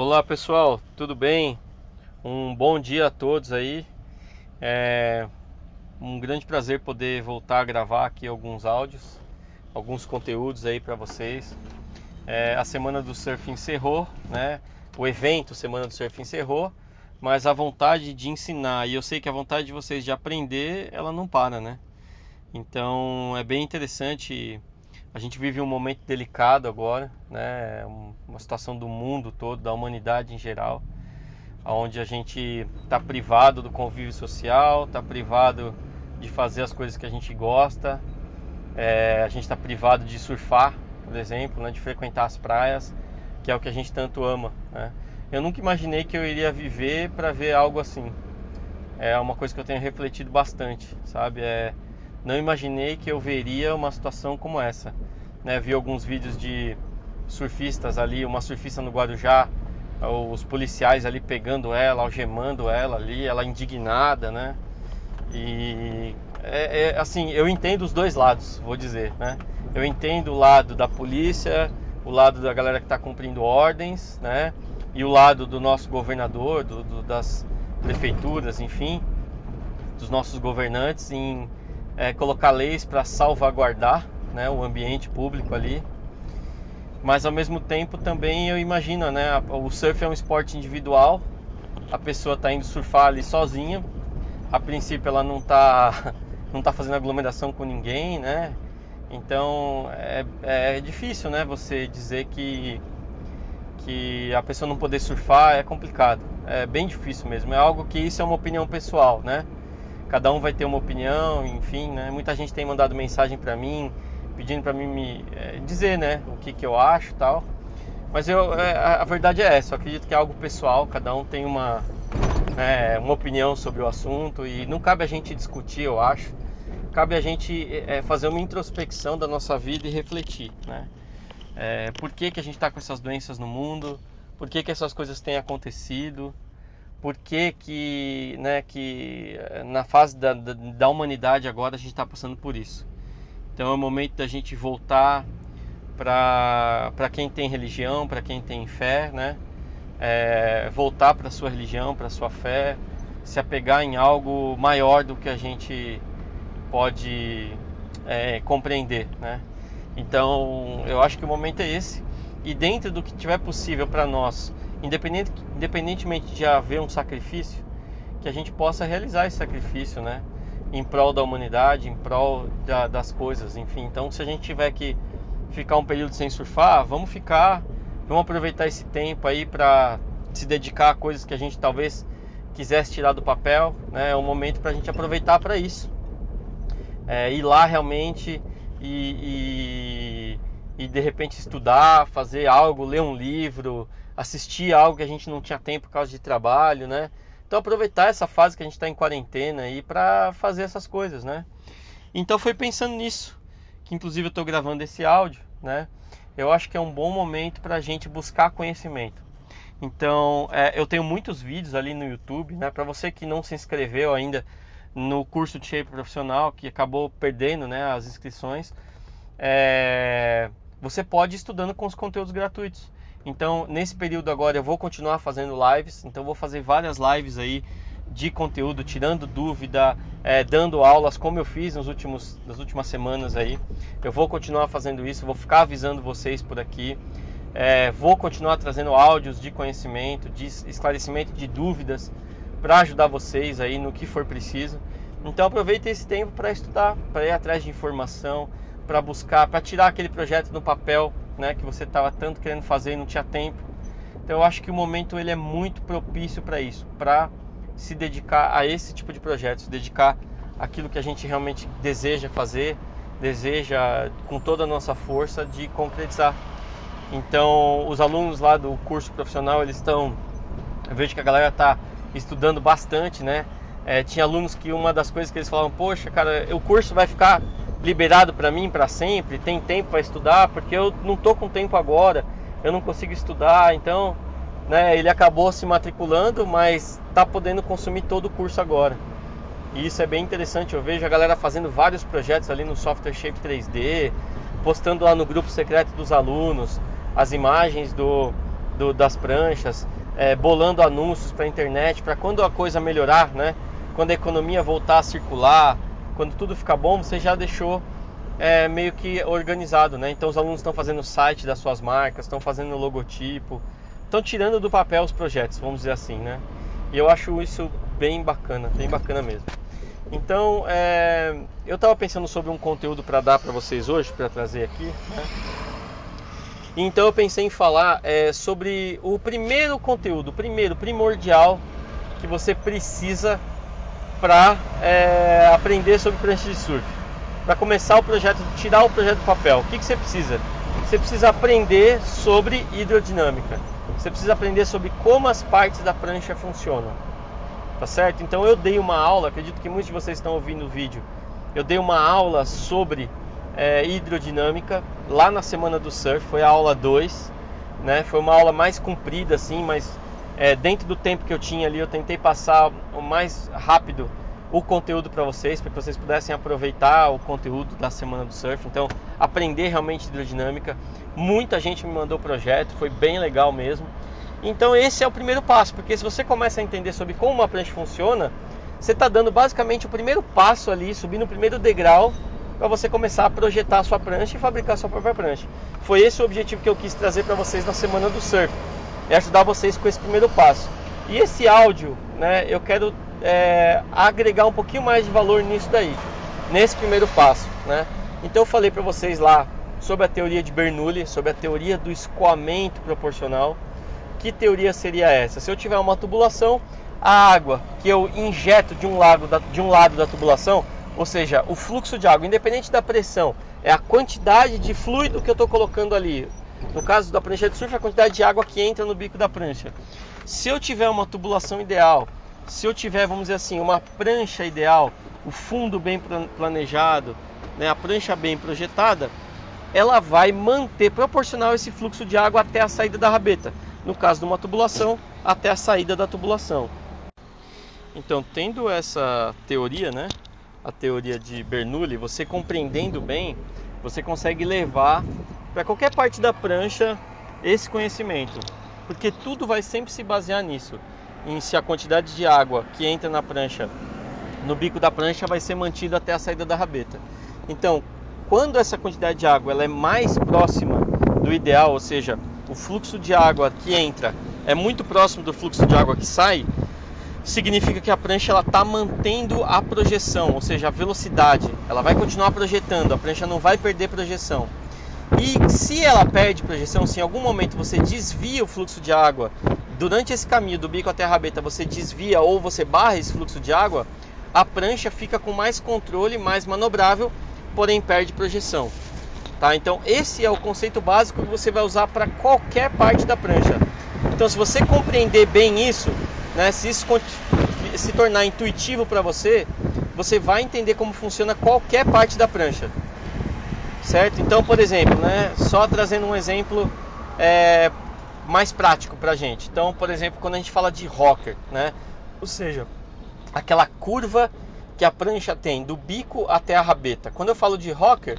Olá pessoal, tudo bem? Um bom dia a todos aí. É um grande prazer poder voltar a gravar aqui alguns áudios, alguns conteúdos aí para vocês. É, a semana do surf encerrou, né? O evento Semana do Surf encerrou, mas a vontade de ensinar e eu sei que a vontade de vocês de aprender, ela não para, né? Então é bem interessante a gente vive um momento delicado agora, né? Uma situação do mundo todo, da humanidade em geral, onde a gente está privado do convívio social, está privado de fazer as coisas que a gente gosta, é, a gente está privado de surfar, por exemplo, né? de frequentar as praias, que é o que a gente tanto ama. Né? Eu nunca imaginei que eu iria viver para ver algo assim. É uma coisa que eu tenho refletido bastante, sabe? É, não imaginei que eu veria uma situação como essa. Né? Vi alguns vídeos de surfistas ali, uma surfista no Guarujá, os policiais ali pegando ela, algemando ela ali, ela indignada, né? E é, é, assim, eu entendo os dois lados, vou dizer, né? Eu entendo o lado da polícia, o lado da galera que está cumprindo ordens, né? E o lado do nosso governador, do, do, das prefeituras, enfim, dos nossos governantes em é, colocar leis para salvaguardar né, o ambiente público ali. Mas ao mesmo tempo também eu imagino, né, o surf é um esporte individual, a pessoa está indo surfar ali sozinha, a princípio ela não está não tá fazendo aglomeração com ninguém, né? Então é, é difícil, né? Você dizer que que a pessoa não poder surfar é complicado, é bem difícil mesmo. É algo que isso é uma opinião pessoal, né? Cada um vai ter uma opinião, enfim, né? Muita gente tem mandado mensagem para mim pedindo para mim me é, dizer, né, o que, que eu acho, tal. Mas eu, é, a verdade é essa. Eu acredito que é algo pessoal. Cada um tem uma né, uma opinião sobre o assunto e não cabe a gente discutir, eu acho. Cabe a gente é, fazer uma introspecção da nossa vida e refletir, né? É, por que, que a gente está com essas doenças no mundo? Por que, que essas coisas têm acontecido? Por que, que, né, que eh, na fase da, da, da humanidade agora a gente está passando por isso. Então é o momento da gente voltar para quem tem religião, para quem tem fé, né? É, voltar para sua religião, para sua fé, se apegar em algo maior do que a gente pode é, compreender, né? Então eu acho que o momento é esse e dentro do que tiver possível para nós independente, independentemente de haver um sacrifício, que a gente possa realizar esse sacrifício, né? Em prol da humanidade, em prol da, das coisas, enfim. Então, se a gente tiver que ficar um período sem surfar, vamos ficar, vamos aproveitar esse tempo aí para se dedicar a coisas que a gente talvez quisesse tirar do papel, né? É um momento para a gente aproveitar para isso. É, ir lá realmente e, e, e de repente estudar, fazer algo, ler um livro, assistir algo que a gente não tinha tempo por causa de trabalho, né? Então aproveitar essa fase que a gente está em quarentena aí para fazer essas coisas, né? Então foi pensando nisso que inclusive eu estou gravando esse áudio, né? Eu acho que é um bom momento para a gente buscar conhecimento. Então é, eu tenho muitos vídeos ali no YouTube, né? Para você que não se inscreveu ainda no curso de shape profissional, que acabou perdendo, né? As inscrições, é, você pode ir estudando com os conteúdos gratuitos. Então, nesse período agora eu vou continuar fazendo lives, então vou fazer várias lives aí de conteúdo, tirando dúvida, é, dando aulas como eu fiz nos últimos, nas últimas semanas aí. Eu vou continuar fazendo isso, vou ficar avisando vocês por aqui. É, vou continuar trazendo áudios de conhecimento, de esclarecimento de dúvidas para ajudar vocês aí no que for preciso. Então aproveite esse tempo para estudar, para ir atrás de informação, para buscar, para tirar aquele projeto no papel né, que você estava tanto querendo fazer e não tinha tempo. Então eu acho que o momento ele é muito propício para isso, para se dedicar a esse tipo de projeto, se dedicar àquilo que a gente realmente deseja fazer, deseja com toda a nossa força de concretizar. Então os alunos lá do curso profissional eles estão, eu vejo que a galera está estudando bastante, né? É, tinha alunos que uma das coisas que eles falavam, poxa, cara, o curso vai ficar liberado para mim para sempre, tem tempo para estudar, porque eu não tô com tempo agora, eu não consigo estudar, então, né, ele acabou se matriculando, mas tá podendo consumir todo o curso agora. E isso é bem interessante, eu vejo a galera fazendo vários projetos ali no software Shape 3D, postando lá no grupo secreto dos alunos as imagens do do, das pranchas, é, bolando anúncios para a internet, para quando a coisa melhorar, né? Quando a economia voltar a circular, quando tudo ficar bom, você já deixou é, meio que organizado, né? Então os alunos estão fazendo o site das suas marcas, estão fazendo o logotipo, estão tirando do papel os projetos, vamos dizer assim, né? E eu acho isso bem bacana, bem bacana mesmo. Então, é, eu estava pensando sobre um conteúdo para dar para vocês hoje, para trazer aqui. Né? Então, eu pensei em falar é, sobre o primeiro conteúdo, o primeiro primordial que você precisa para é, aprender sobre prancha de surf. Para começar o projeto, tirar o projeto do papel, o que, que você precisa? Você precisa aprender sobre hidrodinâmica. Você precisa aprender sobre como as partes da prancha funcionam tá certo? Então eu dei uma aula, acredito que muitos de vocês estão ouvindo o vídeo. Eu dei uma aula sobre é, hidrodinâmica lá na semana do surf, foi a aula 2, né? Foi uma aula mais comprida assim, mas é, dentro do tempo que eu tinha ali, eu tentei passar o mais rápido o conteúdo para vocês, para que vocês pudessem aproveitar o conteúdo da semana do surf. Então, aprender realmente hidrodinâmica. Muita gente me mandou o projeto, foi bem legal mesmo. Então esse é o primeiro passo, porque se você começa a entender sobre como uma prancha funciona, você está dando basicamente o primeiro passo ali, subindo o primeiro degrau para você começar a projetar a sua prancha e fabricar a sua própria prancha. Foi esse o objetivo que eu quis trazer para vocês na semana do surf, é ajudar vocês com esse primeiro passo. E esse áudio, né, eu quero é, agregar um pouquinho mais de valor nisso daí, nesse primeiro passo, né? Então eu falei para vocês lá sobre a teoria de Bernoulli, sobre a teoria do escoamento proporcional que teoria seria essa? Se eu tiver uma tubulação, a água que eu injeto de um, lado da, de um lado da tubulação, ou seja, o fluxo de água, independente da pressão, é a quantidade de fluido que eu estou colocando ali. No caso da prancha de surf, a quantidade de água que entra no bico da prancha. Se eu tiver uma tubulação ideal, se eu tiver, vamos dizer assim, uma prancha ideal, o fundo bem planejado, né, a prancha bem projetada, ela vai manter proporcional esse fluxo de água até a saída da rabeta no caso de uma tubulação, até a saída da tubulação. Então, tendo essa teoria, né, a teoria de Bernoulli, você compreendendo bem, você consegue levar para qualquer parte da prancha esse conhecimento, porque tudo vai sempre se basear nisso, em se a quantidade de água que entra na prancha, no bico da prancha, vai ser mantida até a saída da rabeta. Então, quando essa quantidade de água ela é mais próxima do ideal, ou seja, o fluxo de água que entra é muito próximo do fluxo de água que sai, significa que a prancha está mantendo a projeção, ou seja, a velocidade. Ela vai continuar projetando, a prancha não vai perder projeção. E se ela perde projeção, se em algum momento você desvia o fluxo de água, durante esse caminho do bico até a rabeta você desvia ou você barra esse fluxo de água, a prancha fica com mais controle, mais manobrável, porém perde projeção. Tá? Então esse é o conceito básico que você vai usar para qualquer parte da prancha. Então se você compreender bem isso, né, se isso se tornar intuitivo para você, você vai entender como funciona qualquer parte da prancha. Certo? Então, por exemplo, né, só trazendo um exemplo é, mais prático para a gente. Então, por exemplo, quando a gente fala de rocker, né, ou seja, aquela curva que a prancha tem do bico até a rabeta. Quando eu falo de rocker,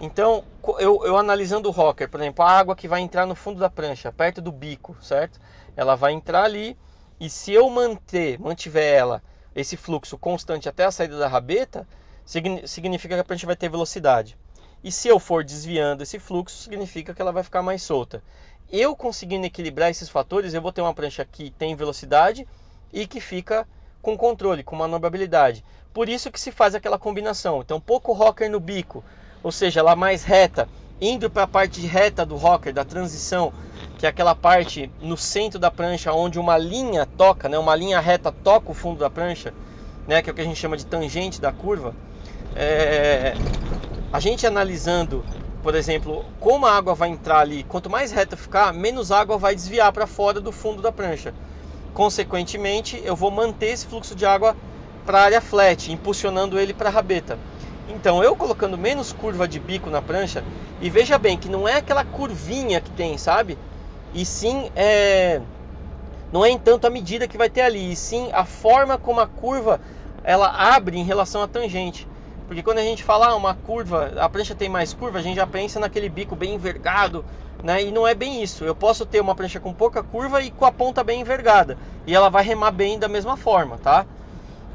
então, eu, eu, analisando o rocker, por exemplo, a água que vai entrar no fundo da prancha, perto do bico, certo? Ela vai entrar ali e se eu manter, mantiver ela, esse fluxo constante até a saída da rabeta, significa que a prancha vai ter velocidade. E se eu for desviando esse fluxo, significa que ela vai ficar mais solta. Eu conseguindo equilibrar esses fatores, eu vou ter uma prancha que tem velocidade e que fica com controle, com manobrabilidade. Por isso que se faz aquela combinação. Então, pouco rocker no bico, ou seja, ela mais reta, indo para a parte reta do rocker, da transição, que é aquela parte no centro da prancha onde uma linha toca, né, uma linha reta toca o fundo da prancha, né, que é o que a gente chama de tangente da curva. É, a gente analisando, por exemplo, como a água vai entrar ali, quanto mais reta ficar, menos água vai desviar para fora do fundo da prancha. Consequentemente, eu vou manter esse fluxo de água para a área flat, impulsionando ele para a rabeta. Então, eu colocando menos curva de bico na prancha, e veja bem que não é aquela curvinha que tem, sabe? E sim, é... não é em tanto a medida que vai ter ali, e sim a forma como a curva ela abre em relação à tangente. Porque quando a gente fala ah, uma curva, a prancha tem mais curva, a gente já pensa naquele bico bem envergado, né? E não é bem isso. Eu posso ter uma prancha com pouca curva e com a ponta bem envergada. E ela vai remar bem da mesma forma, tá?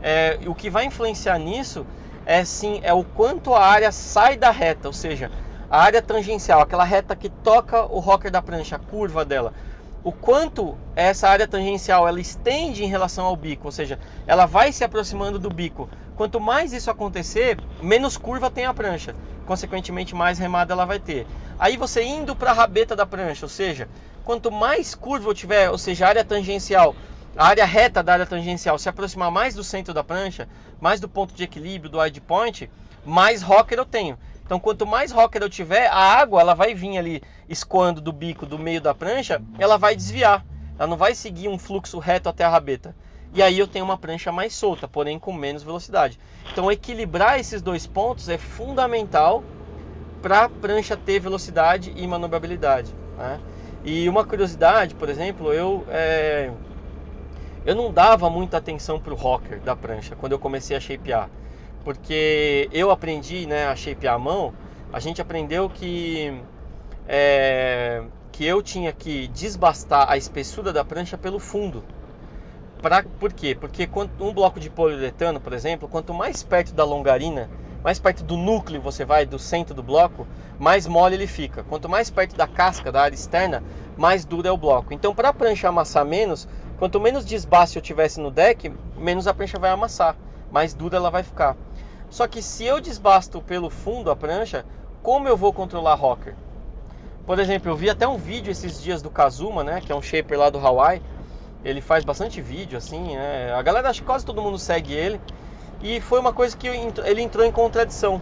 É, o que vai influenciar nisso é sim é o quanto a área sai da reta, ou seja, a área tangencial, aquela reta que toca o rocker da prancha, a curva dela. O quanto essa área tangencial ela estende em relação ao bico, ou seja, ela vai se aproximando do bico. Quanto mais isso acontecer, menos curva tem a prancha consequentemente mais remada ela vai ter. Aí você indo para a rabeta da prancha, ou seja, quanto mais curva eu tiver, ou seja, a área tangencial, a área reta da área tangencial se aproximar mais do centro da prancha, mais do ponto de equilíbrio, do wide point, mais rocker eu tenho. Então, quanto mais rocker eu tiver, a água ela vai vir ali escoando do bico, do meio da prancha, ela vai desviar. Ela não vai seguir um fluxo reto até a rabeta e aí eu tenho uma prancha mais solta, porém com menos velocidade. Então equilibrar esses dois pontos é fundamental para a prancha ter velocidade e manobrabilidade. Né? E uma curiosidade, por exemplo, eu é, eu não dava muita atenção para o rocker da prancha quando eu comecei a shapear, porque eu aprendi né, a shapear a mão. A gente aprendeu que é, que eu tinha que desbastar a espessura da prancha pelo fundo. Pra, por quê? Porque um bloco de poliuretano, por exemplo, quanto mais perto da longarina, mais perto do núcleo você vai, do centro do bloco, mais mole ele fica. Quanto mais perto da casca, da área externa, mais duro é o bloco. Então, para a prancha amassar menos, quanto menos desbaste eu tivesse no deck, menos a prancha vai amassar, mais dura ela vai ficar. Só que se eu desbasto pelo fundo a prancha, como eu vou controlar rocker? Por exemplo, eu vi até um vídeo esses dias do Kazuma, né, que é um shaper lá do Hawaii, ele faz bastante vídeo, assim, né? A galera, acho que quase todo mundo segue ele. E foi uma coisa que ele entrou em contradição.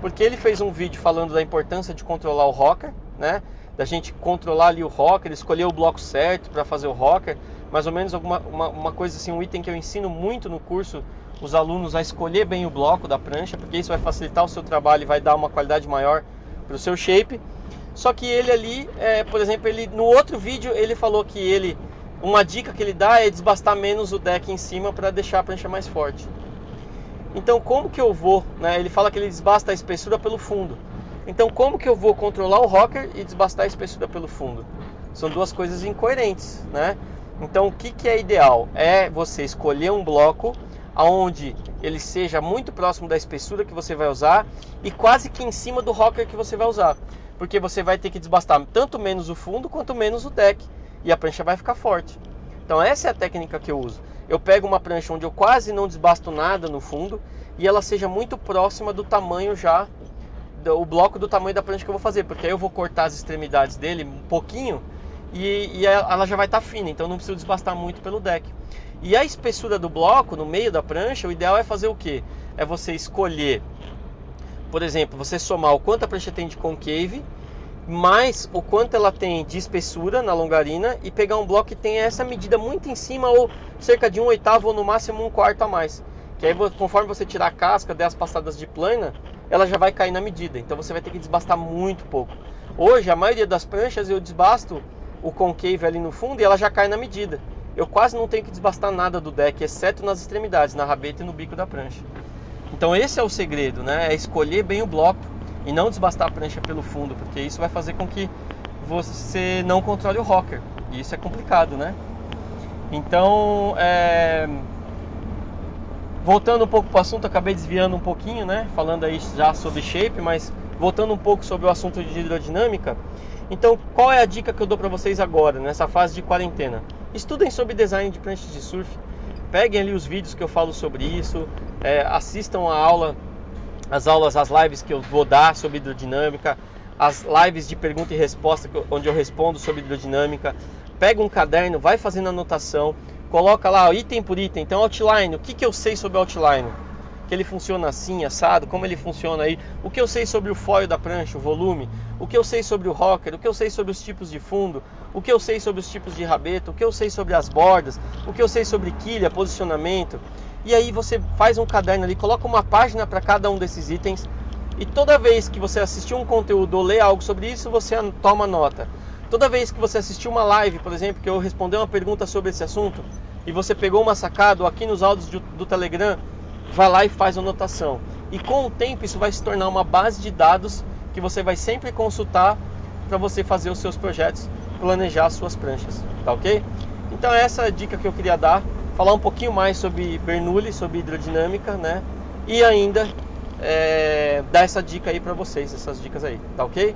Porque ele fez um vídeo falando da importância de controlar o rocker, né? Da gente controlar ali o rocker, escolher o bloco certo para fazer o rocker. Mais ou menos alguma uma, uma coisa assim, um item que eu ensino muito no curso os alunos a escolher bem o bloco da prancha, porque isso vai facilitar o seu trabalho e vai dar uma qualidade maior para o seu shape. Só que ele ali, é, por exemplo, ele no outro vídeo ele falou que ele uma dica que ele dá é desbastar menos o deck em cima para deixar a prancha mais forte. Então, como que eu vou? Né? Ele fala que ele desbasta a espessura pelo fundo. Então, como que eu vou controlar o rocker e desbastar a espessura pelo fundo? São duas coisas incoerentes, né? Então, o que, que é ideal? É você escolher um bloco aonde ele seja muito próximo da espessura que você vai usar e quase que em cima do rocker que você vai usar, porque você vai ter que desbastar tanto menos o fundo quanto menos o deck e a prancha vai ficar forte. Então essa é a técnica que eu uso. Eu pego uma prancha onde eu quase não desbasto nada no fundo e ela seja muito próxima do tamanho já o bloco do tamanho da prancha que eu vou fazer, porque aí eu vou cortar as extremidades dele um pouquinho e, e ela já vai estar tá fina, então não preciso desbastar muito pelo deck. E a espessura do bloco no meio da prancha, o ideal é fazer o que? É você escolher, por exemplo, você somar o quanto a prancha tem de concave mais o quanto ela tem de espessura na longarina e pegar um bloco que tenha essa medida muito em cima ou cerca de um oitavo ou no máximo um quarto a mais. Que aí conforme você tirar a casca, der as passadas de plana, ela já vai cair na medida. Então você vai ter que desbastar muito pouco. Hoje a maioria das pranchas eu desbasto o concave ali no fundo e ela já cai na medida. Eu quase não tenho que desbastar nada do deck, exceto nas extremidades, na rabeta e no bico da prancha. Então esse é o segredo, né? É escolher bem o bloco e não desbastar a prancha pelo fundo, porque isso vai fazer com que você não controle o rocker. E isso é complicado, né? Então, é... voltando um pouco para o assunto, acabei desviando um pouquinho, né? Falando aí já sobre shape, mas voltando um pouco sobre o assunto de hidrodinâmica. Então, qual é a dica que eu dou para vocês agora, nessa fase de quarentena? Estudem sobre design de pranchas de surf, peguem ali os vídeos que eu falo sobre isso, é, assistam a aula as aulas, as lives que eu vou dar sobre hidrodinâmica, as lives de pergunta e resposta onde eu respondo sobre hidrodinâmica. Pega um caderno, vai fazendo anotação, coloca lá item por item. Então, outline, o que, que eu sei sobre outline? Que ele funciona assim, assado, como ele funciona aí. O que eu sei sobre o foil da prancha, o volume. O que eu sei sobre o rocker, o que eu sei sobre os tipos de fundo. O que eu sei sobre os tipos de rabeta, o que eu sei sobre as bordas. O que eu sei sobre quilha, posicionamento e aí você faz um caderno ali, coloca uma página para cada um desses itens e toda vez que você assistir um conteúdo ou ler algo sobre isso, você toma nota. Toda vez que você assistir uma live, por exemplo, que eu responder uma pergunta sobre esse assunto e você pegou uma sacada ou aqui nos áudios do, do Telegram, vai lá e faz anotação. E com o tempo isso vai se tornar uma base de dados que você vai sempre consultar para você fazer os seus projetos, planejar as suas pranchas, tá ok? Então essa é a dica que eu queria dar, falar um pouquinho mais sobre Bernoulli, sobre hidrodinâmica, né? E ainda é, dar essa dica aí para vocês, essas dicas aí, tá ok?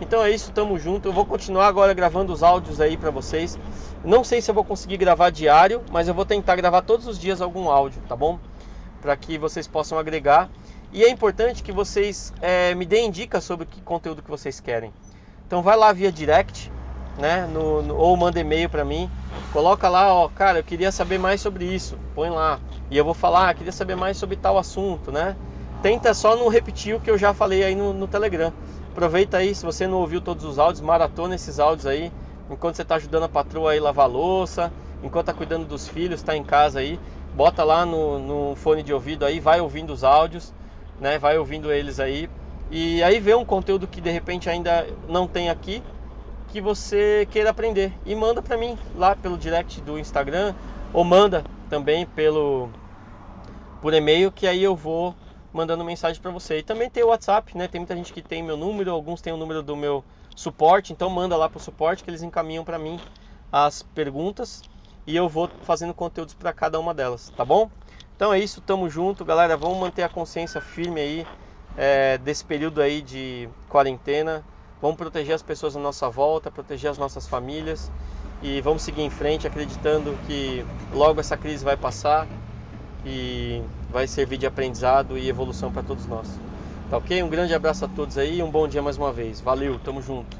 Então é isso, tamo junto. Eu vou continuar agora gravando os áudios aí para vocês. Não sei se eu vou conseguir gravar diário, mas eu vou tentar gravar todos os dias algum áudio, tá bom? Para que vocês possam agregar. E é importante que vocês é, me deem dicas sobre que conteúdo que vocês querem. Então vai lá via direct, né? No, no, ou manda e-mail para mim. Coloca lá, ó, cara, eu queria saber mais sobre isso. Põe lá. E eu vou falar, ah, queria saber mais sobre tal assunto, né? Tenta só não repetir o que eu já falei aí no, no Telegram. Aproveita aí, se você não ouviu todos os áudios, maratona esses áudios aí enquanto você está ajudando a patroa aí lavar louça, enquanto está cuidando dos filhos, está em casa aí, bota lá no, no, fone de ouvido aí, vai ouvindo os áudios, né? Vai ouvindo eles aí e aí vê um conteúdo que de repente ainda não tem aqui que você queira aprender e manda para mim lá pelo direct do Instagram ou manda também pelo por e-mail que aí eu vou mandando mensagem para você. E também tem o WhatsApp, né? Tem muita gente que tem meu número, alguns têm o número do meu suporte, então manda lá para o suporte que eles encaminham para mim as perguntas e eu vou fazendo conteúdos para cada uma delas, tá bom? Então é isso, tamo junto, galera. Vamos manter a consciência firme aí é, desse período aí de quarentena. Vamos proteger as pessoas à nossa volta, proteger as nossas famílias e vamos seguir em frente acreditando que logo essa crise vai passar e vai servir de aprendizado e evolução para todos nós. Tá ok? Um grande abraço a todos aí e um bom dia mais uma vez. Valeu, tamo junto.